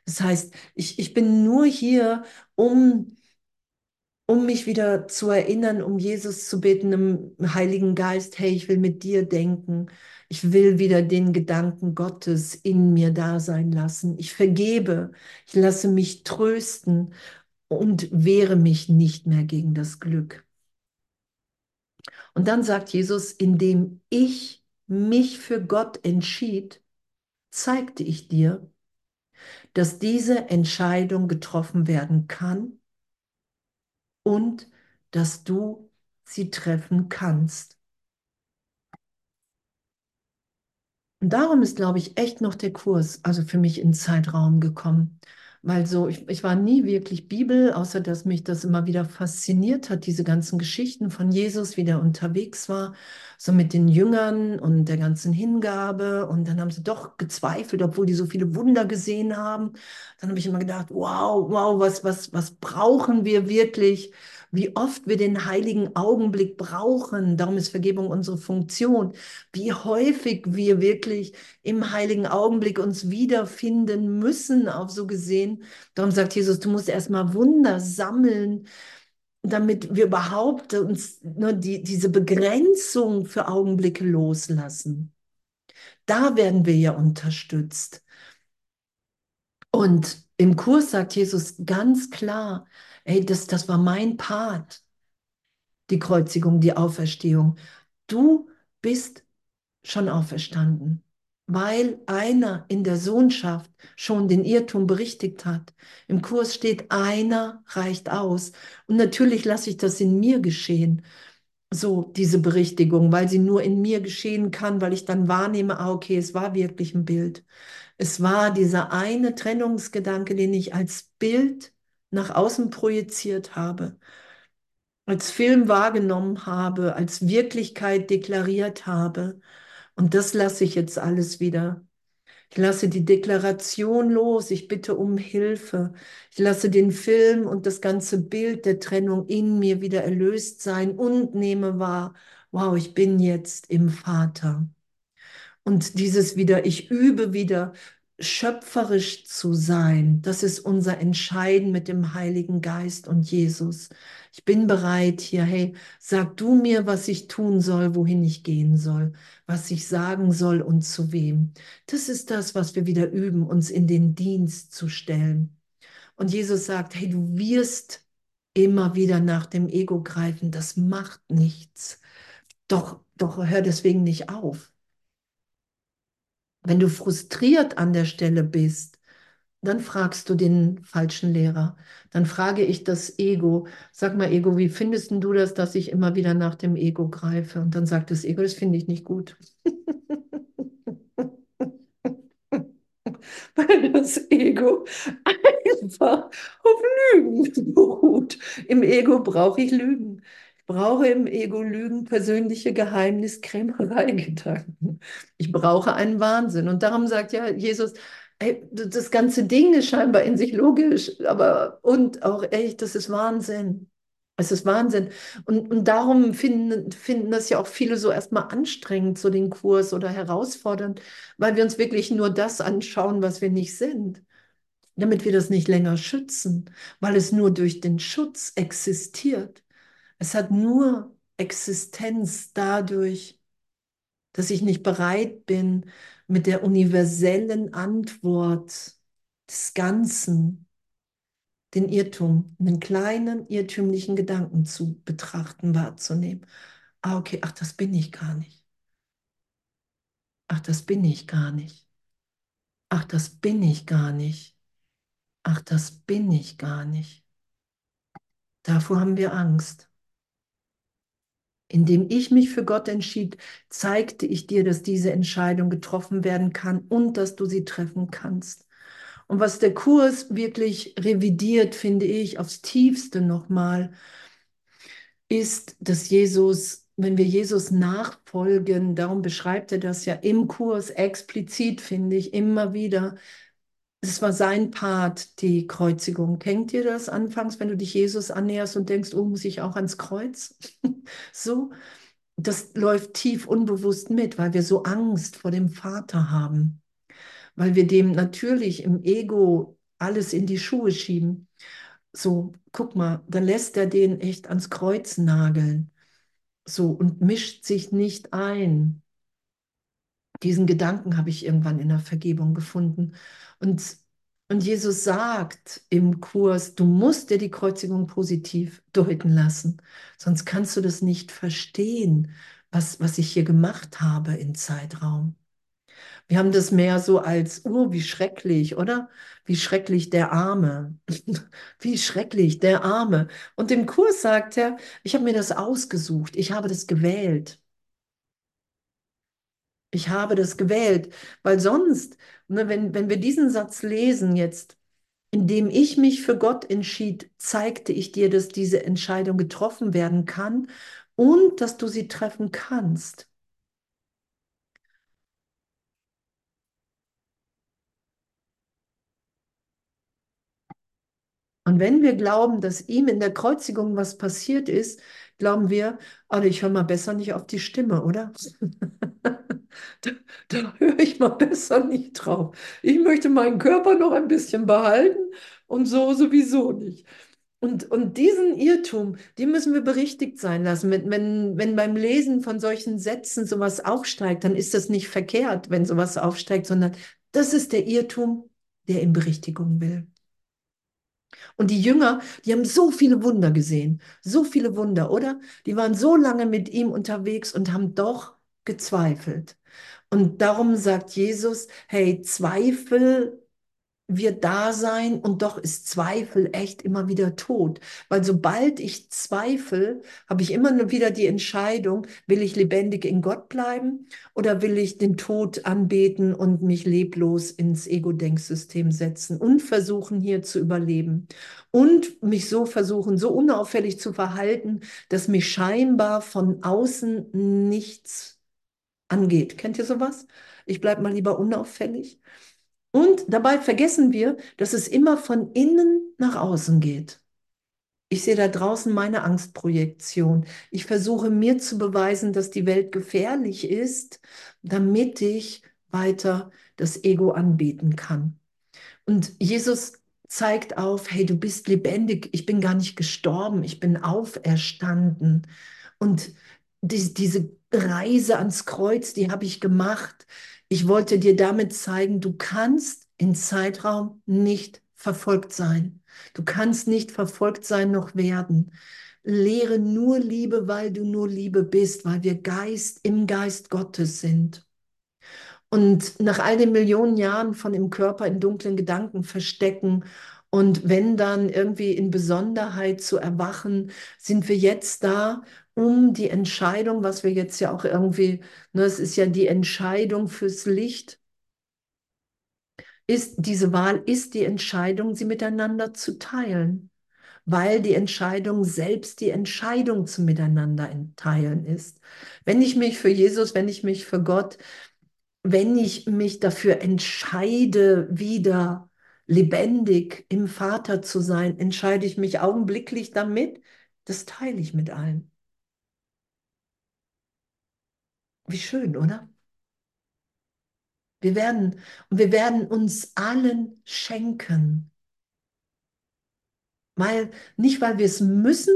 Das heißt, ich, ich bin nur hier, um, um mich wieder zu erinnern, um Jesus zu beten im Heiligen Geist, hey, ich will mit dir denken. Ich will wieder den Gedanken Gottes in mir da sein lassen. Ich vergebe. Ich lasse mich trösten und wehre mich nicht mehr gegen das Glück. Und dann sagt Jesus, indem ich mich für Gott entschied, zeigte ich dir, dass diese Entscheidung getroffen werden kann und dass du sie treffen kannst. Und darum ist, glaube ich, echt noch der Kurs, also für mich in Zeitraum gekommen. Weil so, ich, ich war nie wirklich Bibel, außer dass mich das immer wieder fasziniert hat, diese ganzen Geschichten von Jesus, wie der unterwegs war, so mit den Jüngern und der ganzen Hingabe. Und dann haben sie doch gezweifelt, obwohl die so viele Wunder gesehen haben. Dann habe ich immer gedacht, wow, wow, was, was, was brauchen wir wirklich? Wie oft wir den heiligen Augenblick brauchen. Darum ist Vergebung unsere Funktion. Wie häufig wir wirklich im heiligen Augenblick uns wiederfinden müssen, auch so gesehen. Darum sagt Jesus, du musst erstmal Wunder sammeln, damit wir überhaupt uns nur die, diese Begrenzung für Augenblicke loslassen. Da werden wir ja unterstützt. Und im Kurs sagt Jesus ganz klar, ey, das, das war mein Part, die Kreuzigung, die Auferstehung. Du bist schon auferstanden, weil einer in der Sohnschaft schon den Irrtum berichtigt hat. Im Kurs steht, einer reicht aus. Und natürlich lasse ich das in mir geschehen, so diese Berichtigung, weil sie nur in mir geschehen kann, weil ich dann wahrnehme, ah, okay, es war wirklich ein Bild. Es war dieser eine Trennungsgedanke, den ich als Bild nach außen projiziert habe, als Film wahrgenommen habe, als Wirklichkeit deklariert habe. Und das lasse ich jetzt alles wieder. Ich lasse die Deklaration los, ich bitte um Hilfe. Ich lasse den Film und das ganze Bild der Trennung in mir wieder erlöst sein und nehme wahr, wow, ich bin jetzt im Vater. Und dieses wieder, ich übe wieder schöpferisch zu sein, das ist unser Entscheiden mit dem Heiligen Geist und Jesus. Ich bin bereit hier, hey, sag du mir, was ich tun soll, wohin ich gehen soll, was ich sagen soll und zu wem. Das ist das, was wir wieder üben, uns in den Dienst zu stellen. Und Jesus sagt, hey, du wirst immer wieder nach dem Ego greifen, das macht nichts. Doch, doch hör deswegen nicht auf. Wenn du frustriert an der Stelle bist, dann fragst du den falschen Lehrer. Dann frage ich das Ego. Sag mal, Ego, wie findest du das, dass ich immer wieder nach dem Ego greife? Und dann sagt das Ego, das finde ich nicht gut. Weil das Ego einfach auf Lügen beruht. Im Ego brauche ich Lügen brauche im Ego Lügen, persönliche Geheimniskrämerei, Gedanken. Ich brauche einen Wahnsinn. Und darum sagt ja Jesus, ey, das ganze Ding ist scheinbar in sich logisch, aber und auch echt, das ist Wahnsinn. Es ist Wahnsinn. Und, und darum finden, finden das ja auch viele so erstmal anstrengend, so den Kurs oder herausfordernd, weil wir uns wirklich nur das anschauen, was wir nicht sind. Damit wir das nicht länger schützen, weil es nur durch den Schutz existiert. Es hat nur Existenz dadurch, dass ich nicht bereit bin, mit der universellen Antwort des Ganzen den Irrtum, einen kleinen irrtümlichen Gedanken zu betrachten, wahrzunehmen. Ah, okay, ach, das bin ich gar nicht. Ach, das bin ich gar nicht. Ach, das bin ich gar nicht. Ach, das bin ich gar nicht. Davor haben wir Angst. Indem ich mich für Gott entschied, zeigte ich dir, dass diese Entscheidung getroffen werden kann und dass du sie treffen kannst. Und was der Kurs wirklich revidiert, finde ich, aufs tiefste nochmal, ist, dass Jesus, wenn wir Jesus nachfolgen, darum beschreibt er das ja im Kurs explizit, finde ich, immer wieder, es war sein Part, die Kreuzigung. Kennt ihr das anfangs, wenn du dich Jesus annäherst und denkst, oh, muss ich auch ans Kreuz? so, das läuft tief unbewusst mit, weil wir so Angst vor dem Vater haben, weil wir dem natürlich im Ego alles in die Schuhe schieben. So, guck mal, dann lässt er den echt ans Kreuz nageln. So, und mischt sich nicht ein. Diesen Gedanken habe ich irgendwann in der Vergebung gefunden. Und, und Jesus sagt im Kurs, du musst dir die Kreuzigung positiv deuten lassen, sonst kannst du das nicht verstehen, was, was ich hier gemacht habe im Zeitraum. Wir haben das mehr so als, oh, wie schrecklich, oder? Wie schrecklich der Arme. Wie schrecklich der Arme. Und im Kurs sagt er, ich habe mir das ausgesucht, ich habe das gewählt. Ich habe das gewählt, weil sonst, ne, wenn, wenn wir diesen Satz lesen jetzt, indem ich mich für Gott entschied, zeigte ich dir, dass diese Entscheidung getroffen werden kann und dass du sie treffen kannst. Und wenn wir glauben, dass ihm in der Kreuzigung was passiert ist, glauben wir, also ich höre mal besser nicht auf die Stimme, oder? da, da höre ich mal besser nicht drauf. Ich möchte meinen Körper noch ein bisschen behalten und so sowieso nicht. Und, und diesen Irrtum, den müssen wir berichtigt sein lassen. Wenn, wenn, wenn beim Lesen von solchen Sätzen sowas aufsteigt, dann ist das nicht verkehrt, wenn sowas aufsteigt, sondern das ist der Irrtum, der in Berichtigung will. Und die Jünger, die haben so viele Wunder gesehen, so viele Wunder, oder? Die waren so lange mit ihm unterwegs und haben doch gezweifelt. Und darum sagt Jesus, hey, Zweifel wird da sein und doch ist Zweifel echt immer wieder tot. Weil sobald ich zweifle, habe ich immer nur wieder die Entscheidung, will ich lebendig in Gott bleiben oder will ich den Tod anbeten und mich leblos ins Ego-Denksystem setzen und versuchen hier zu überleben und mich so versuchen, so unauffällig zu verhalten, dass mich scheinbar von außen nichts angeht. Kennt ihr sowas? Ich bleibe mal lieber unauffällig. Und dabei vergessen wir, dass es immer von innen nach außen geht. Ich sehe da draußen meine Angstprojektion. Ich versuche mir zu beweisen, dass die Welt gefährlich ist, damit ich weiter das Ego anbeten kann. Und Jesus zeigt auf, hey, du bist lebendig, ich bin gar nicht gestorben, ich bin auferstanden. Und die, diese Reise ans Kreuz, die habe ich gemacht, ich wollte dir damit zeigen, du kannst in Zeitraum nicht verfolgt sein. Du kannst nicht verfolgt sein noch werden. Lehre nur Liebe, weil du nur Liebe bist, weil wir Geist im Geist Gottes sind. Und nach all den Millionen Jahren von im Körper in dunklen Gedanken verstecken und wenn dann irgendwie in Besonderheit zu erwachen, sind wir jetzt da, um die Entscheidung, was wir jetzt ja auch irgendwie, ne, es ist ja die Entscheidung fürs Licht, ist diese Wahl, ist die Entscheidung, sie miteinander zu teilen, weil die Entscheidung selbst die Entscheidung zum Miteinander teilen ist. Wenn ich mich für Jesus, wenn ich mich für Gott, wenn ich mich dafür entscheide, wieder lebendig im Vater zu sein, entscheide ich mich augenblicklich damit, das teile ich mit allen. Wie schön, oder? Wir werden, und wir werden uns allen schenken. Weil, nicht weil wir es müssen,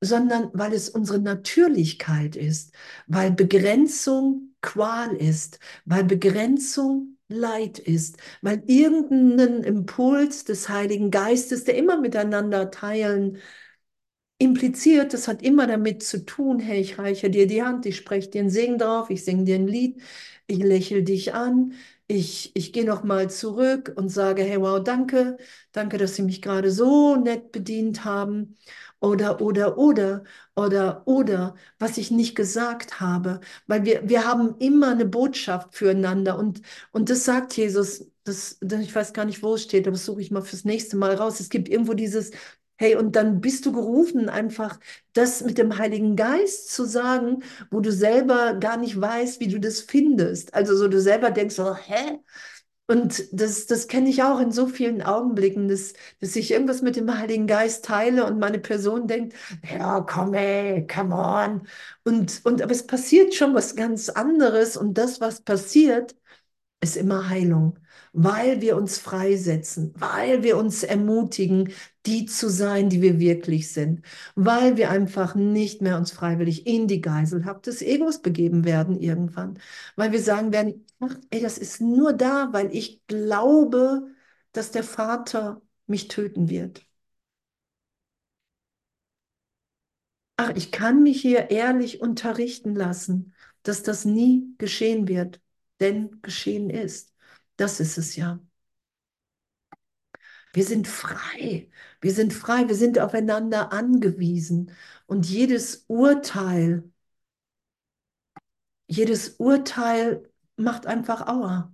sondern weil es unsere Natürlichkeit ist, weil Begrenzung Qual ist, weil Begrenzung Leid ist, weil irgendein Impuls des Heiligen Geistes, der immer miteinander teilen impliziert, das hat immer damit zu tun, hey, ich reiche dir die Hand, ich spreche dir einen Segen drauf, ich singe dir ein Lied, ich lächle dich an, ich, ich gehe nochmal zurück und sage, hey, wow, danke, danke, dass Sie mich gerade so nett bedient haben. Oder, oder, oder, oder, oder, was ich nicht gesagt habe. Weil wir, wir haben immer eine Botschaft füreinander. Und, und das sagt Jesus, das, ich weiß gar nicht, wo es steht, aber das suche ich mal fürs nächste Mal raus. Es gibt irgendwo dieses, Hey, und dann bist du gerufen, einfach das mit dem Heiligen Geist zu sagen, wo du selber gar nicht weißt, wie du das findest. Also so du selber denkst so, hä? Und das, das kenne ich auch in so vielen Augenblicken, dass, dass ich irgendwas mit dem Heiligen Geist teile und meine Person denkt, ja, komm ey, come on. Und, und aber es passiert schon was ganz anderes und das, was passiert, ist immer Heilung weil wir uns freisetzen, weil wir uns ermutigen, die zu sein, die wir wirklich sind, weil wir einfach nicht mehr uns freiwillig in die Geiselhaft des Egos begeben werden irgendwann, weil wir sagen werden, ach, ey, das ist nur da, weil ich glaube, dass der Vater mich töten wird. Ach, ich kann mich hier ehrlich unterrichten lassen, dass das nie geschehen wird. denn geschehen ist. Das ist es ja. Wir sind frei. Wir sind frei. Wir sind aufeinander angewiesen. Und jedes Urteil, jedes Urteil macht einfach Aua.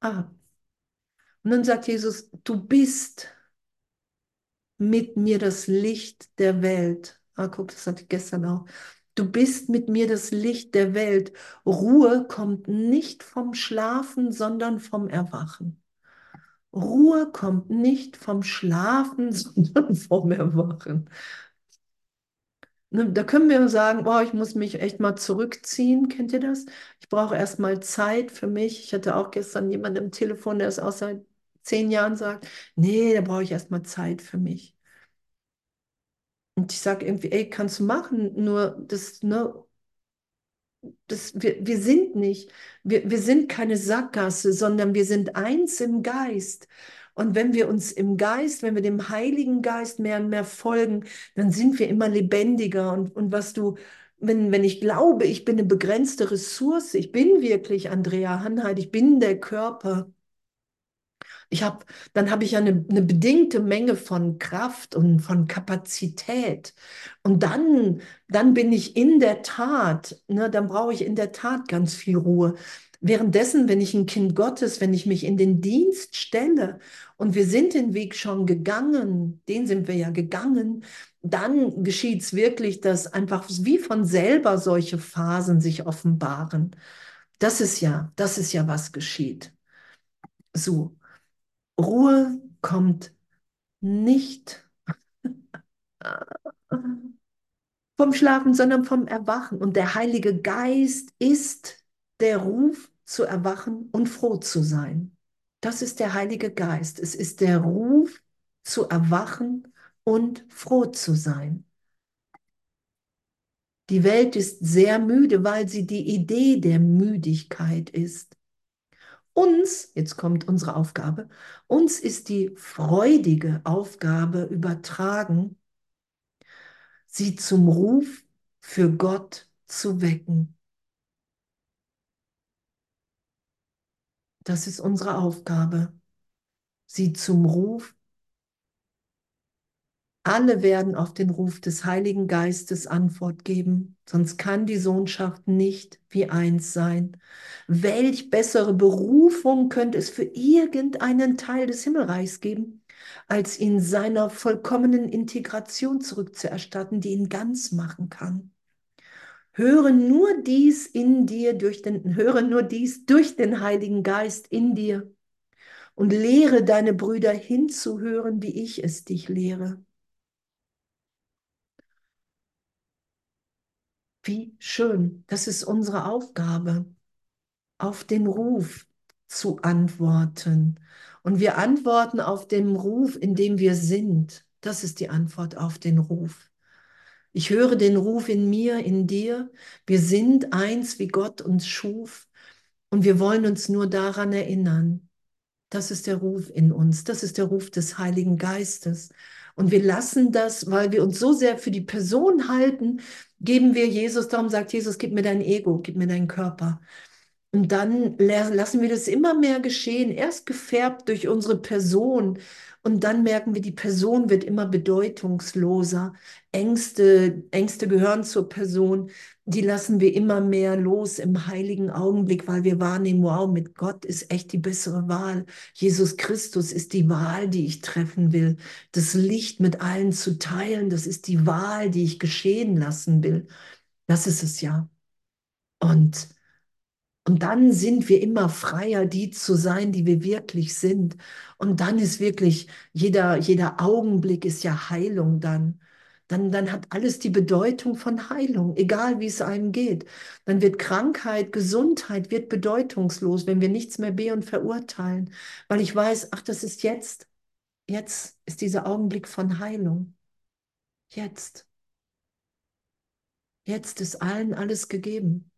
Ah. Und dann sagt Jesus, du bist mit mir das Licht der Welt. Ah, guck, das hatte ich gestern auch. Du bist mit mir das Licht der Welt. Ruhe kommt nicht vom Schlafen, sondern vom Erwachen. Ruhe kommt nicht vom Schlafen, sondern vom Erwachen. Ne, da können wir sagen, boah, ich muss mich echt mal zurückziehen. Kennt ihr das? Ich brauche erst mal Zeit für mich. Ich hatte auch gestern jemanden im Telefon, der es auch seit zehn Jahren sagt, nee, da brauche ich erst mal Zeit für mich. Und ich sage irgendwie, ey, kannst du machen, nur das, ne, das, wir, wir sind nicht, wir, wir sind keine Sackgasse, sondern wir sind eins im Geist. Und wenn wir uns im Geist, wenn wir dem Heiligen Geist mehr und mehr folgen, dann sind wir immer lebendiger. Und, und was du, wenn, wenn ich glaube, ich bin eine begrenzte Ressource, ich bin wirklich Andrea Hanheit, ich bin der Körper, ich habe, dann habe ich ja eine, eine, bedingte Menge von Kraft und von Kapazität. Und dann, dann bin ich in der Tat, ne, dann brauche ich in der Tat ganz viel Ruhe. Währenddessen, wenn ich ein Kind Gottes, wenn ich mich in den Dienst stelle und wir sind den Weg schon gegangen, den sind wir ja gegangen, dann geschieht es wirklich, dass einfach wie von selber solche Phasen sich offenbaren. Das ist ja, das ist ja, was geschieht. So. Ruhe kommt nicht vom Schlafen, sondern vom Erwachen. Und der Heilige Geist ist der Ruf zu erwachen und froh zu sein. Das ist der Heilige Geist. Es ist der Ruf zu erwachen und froh zu sein. Die Welt ist sehr müde, weil sie die Idee der Müdigkeit ist. Uns, jetzt kommt unsere Aufgabe, uns ist die freudige Aufgabe übertragen, sie zum Ruf für Gott zu wecken. Das ist unsere Aufgabe, sie zum Ruf alle werden auf den Ruf des Heiligen Geistes Antwort geben, sonst kann die Sohnschaft nicht wie eins sein. Welch bessere Berufung könnte es für irgendeinen Teil des Himmelreichs geben, als ihn seiner vollkommenen Integration zurückzuerstatten, die ihn ganz machen kann? Höre nur dies in dir durch den, höre nur dies durch den Heiligen Geist in dir und lehre deine Brüder hinzuhören, wie ich es dich lehre. Wie schön, das ist unsere Aufgabe, auf den Ruf zu antworten. Und wir antworten auf den Ruf, in dem wir sind. Das ist die Antwort auf den Ruf. Ich höre den Ruf in mir, in dir. Wir sind eins, wie Gott uns schuf. Und wir wollen uns nur daran erinnern. Das ist der Ruf in uns. Das ist der Ruf des Heiligen Geistes. Und wir lassen das, weil wir uns so sehr für die Person halten, geben wir Jesus, darum sagt Jesus, gib mir dein Ego, gib mir deinen Körper. Und dann lassen wir das immer mehr geschehen, erst gefärbt durch unsere Person. Und dann merken wir, die Person wird immer bedeutungsloser. Ängste, Ängste gehören zur Person. Die lassen wir immer mehr los im heiligen Augenblick, weil wir wahrnehmen, wow, mit Gott ist echt die bessere Wahl. Jesus Christus ist die Wahl, die ich treffen will. Das Licht mit allen zu teilen, das ist die Wahl, die ich geschehen lassen will. Das ist es ja. Und und dann sind wir immer freier, die zu sein, die wir wirklich sind. Und dann ist wirklich jeder, jeder Augenblick ist ja Heilung dann. Dann, dann hat alles die Bedeutung von Heilung, egal wie es einem geht. Dann wird Krankheit, Gesundheit wird bedeutungslos, wenn wir nichts mehr be- und verurteilen. Weil ich weiß, ach, das ist jetzt. Jetzt ist dieser Augenblick von Heilung. Jetzt. Jetzt ist allen alles gegeben.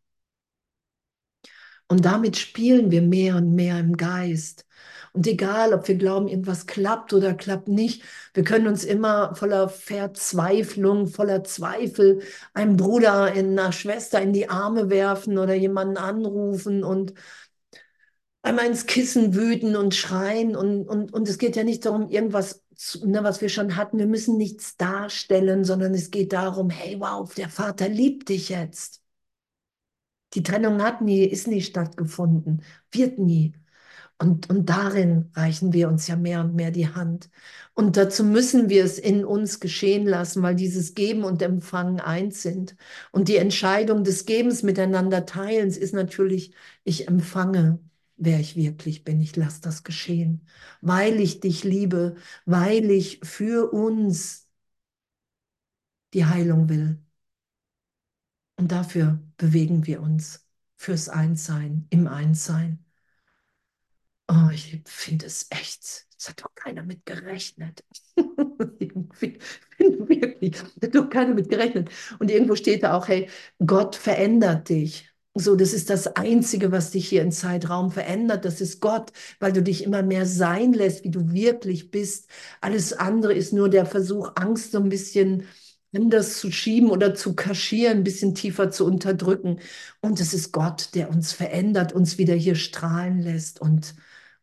Und damit spielen wir mehr und mehr im Geist. Und egal, ob wir glauben, irgendwas klappt oder klappt nicht, wir können uns immer voller Verzweiflung, voller Zweifel einem Bruder, in einer Schwester in die Arme werfen oder jemanden anrufen und einmal ins Kissen wüten und schreien. Und, und, und es geht ja nicht darum, irgendwas, ne, was wir schon hatten. Wir müssen nichts darstellen, sondern es geht darum, hey, wow, der Vater liebt dich jetzt. Die Trennung hat nie, ist nie stattgefunden, wird nie. Und, und darin reichen wir uns ja mehr und mehr die Hand. Und dazu müssen wir es in uns geschehen lassen, weil dieses Geben und Empfangen eins sind. Und die Entscheidung des Gebens miteinander teilens ist natürlich, ich empfange, wer ich wirklich bin. Ich lasse das geschehen, weil ich dich liebe, weil ich für uns die Heilung will. Und dafür bewegen wir uns fürs Einssein, im Einssein. Oh, ich finde es echt, es hat doch keiner mit gerechnet. Irgendwie, wirklich, hat doch keiner mit gerechnet. Und irgendwo steht da auch, hey, Gott verändert dich. So, das ist das Einzige, was dich hier im Zeitraum verändert. Das ist Gott, weil du dich immer mehr sein lässt, wie du wirklich bist. Alles andere ist nur der Versuch, Angst so ein bisschen anders zu schieben oder zu kaschieren, ein bisschen tiefer zu unterdrücken. Und es ist Gott, der uns verändert, uns wieder hier strahlen lässt und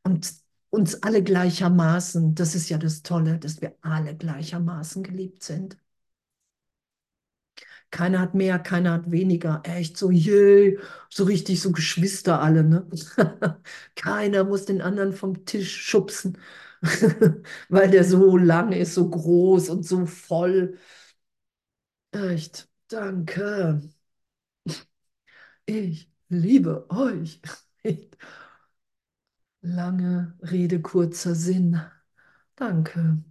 und uns alle gleichermaßen, das ist ja das Tolle, dass wir alle gleichermaßen geliebt sind. Keiner hat mehr, keiner hat weniger. Echt so, je, so richtig so Geschwister alle, ne? keiner muss den anderen vom Tisch schubsen, weil der so lang ist, so groß und so voll. Echt, danke. Ich liebe euch. Lange Rede, kurzer Sinn. Danke.